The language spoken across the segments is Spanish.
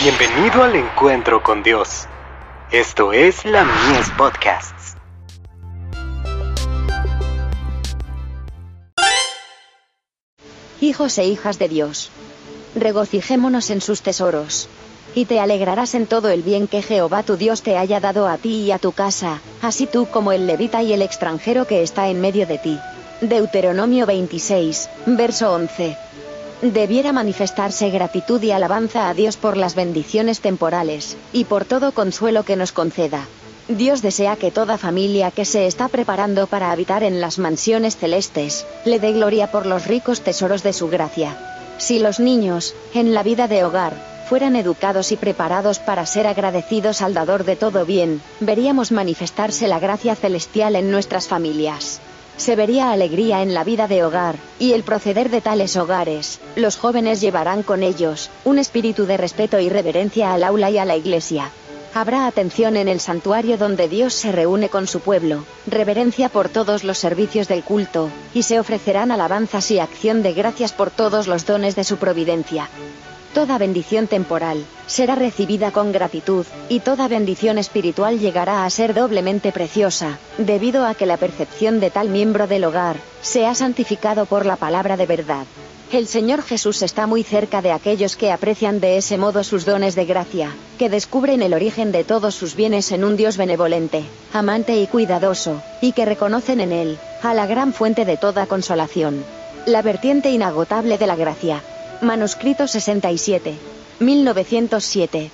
Bienvenido al encuentro con Dios. Esto es la Mies Podcasts. Hijos e hijas de Dios, regocijémonos en sus tesoros. Y te alegrarás en todo el bien que Jehová tu Dios te haya dado a ti y a tu casa, así tú como el levita y el extranjero que está en medio de ti. Deuteronomio 26, verso 11 debiera manifestarse gratitud y alabanza a Dios por las bendiciones temporales, y por todo consuelo que nos conceda. Dios desea que toda familia que se está preparando para habitar en las mansiones celestes, le dé gloria por los ricos tesoros de su gracia. Si los niños, en la vida de hogar, fueran educados y preparados para ser agradecidos al dador de todo bien, veríamos manifestarse la gracia celestial en nuestras familias se vería alegría en la vida de hogar, y el proceder de tales hogares, los jóvenes llevarán con ellos, un espíritu de respeto y reverencia al aula y a la iglesia. Habrá atención en el santuario donde Dios se reúne con su pueblo, reverencia por todos los servicios del culto, y se ofrecerán alabanzas y acción de gracias por todos los dones de su providencia. Toda bendición temporal será recibida con gratitud, y toda bendición espiritual llegará a ser doblemente preciosa, debido a que la percepción de tal miembro del hogar se ha santificado por la palabra de verdad. El Señor Jesús está muy cerca de aquellos que aprecian de ese modo sus dones de gracia, que descubren el origen de todos sus bienes en un Dios benevolente, amante y cuidadoso, y que reconocen en Él, a la gran fuente de toda consolación. La vertiente inagotable de la gracia, Manuscrito 67. 1907.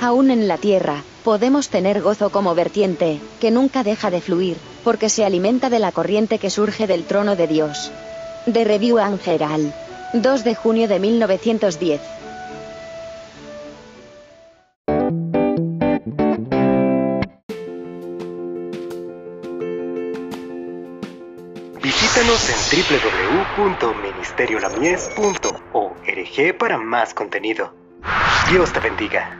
Aún en la tierra, podemos tener gozo como vertiente, que nunca deja de fluir, porque se alimenta de la corriente que surge del trono de Dios. De Review Angeral. 2 de junio de 1910. Visítanos en www.ministeriolamies.org para más contenido. Dios te bendiga.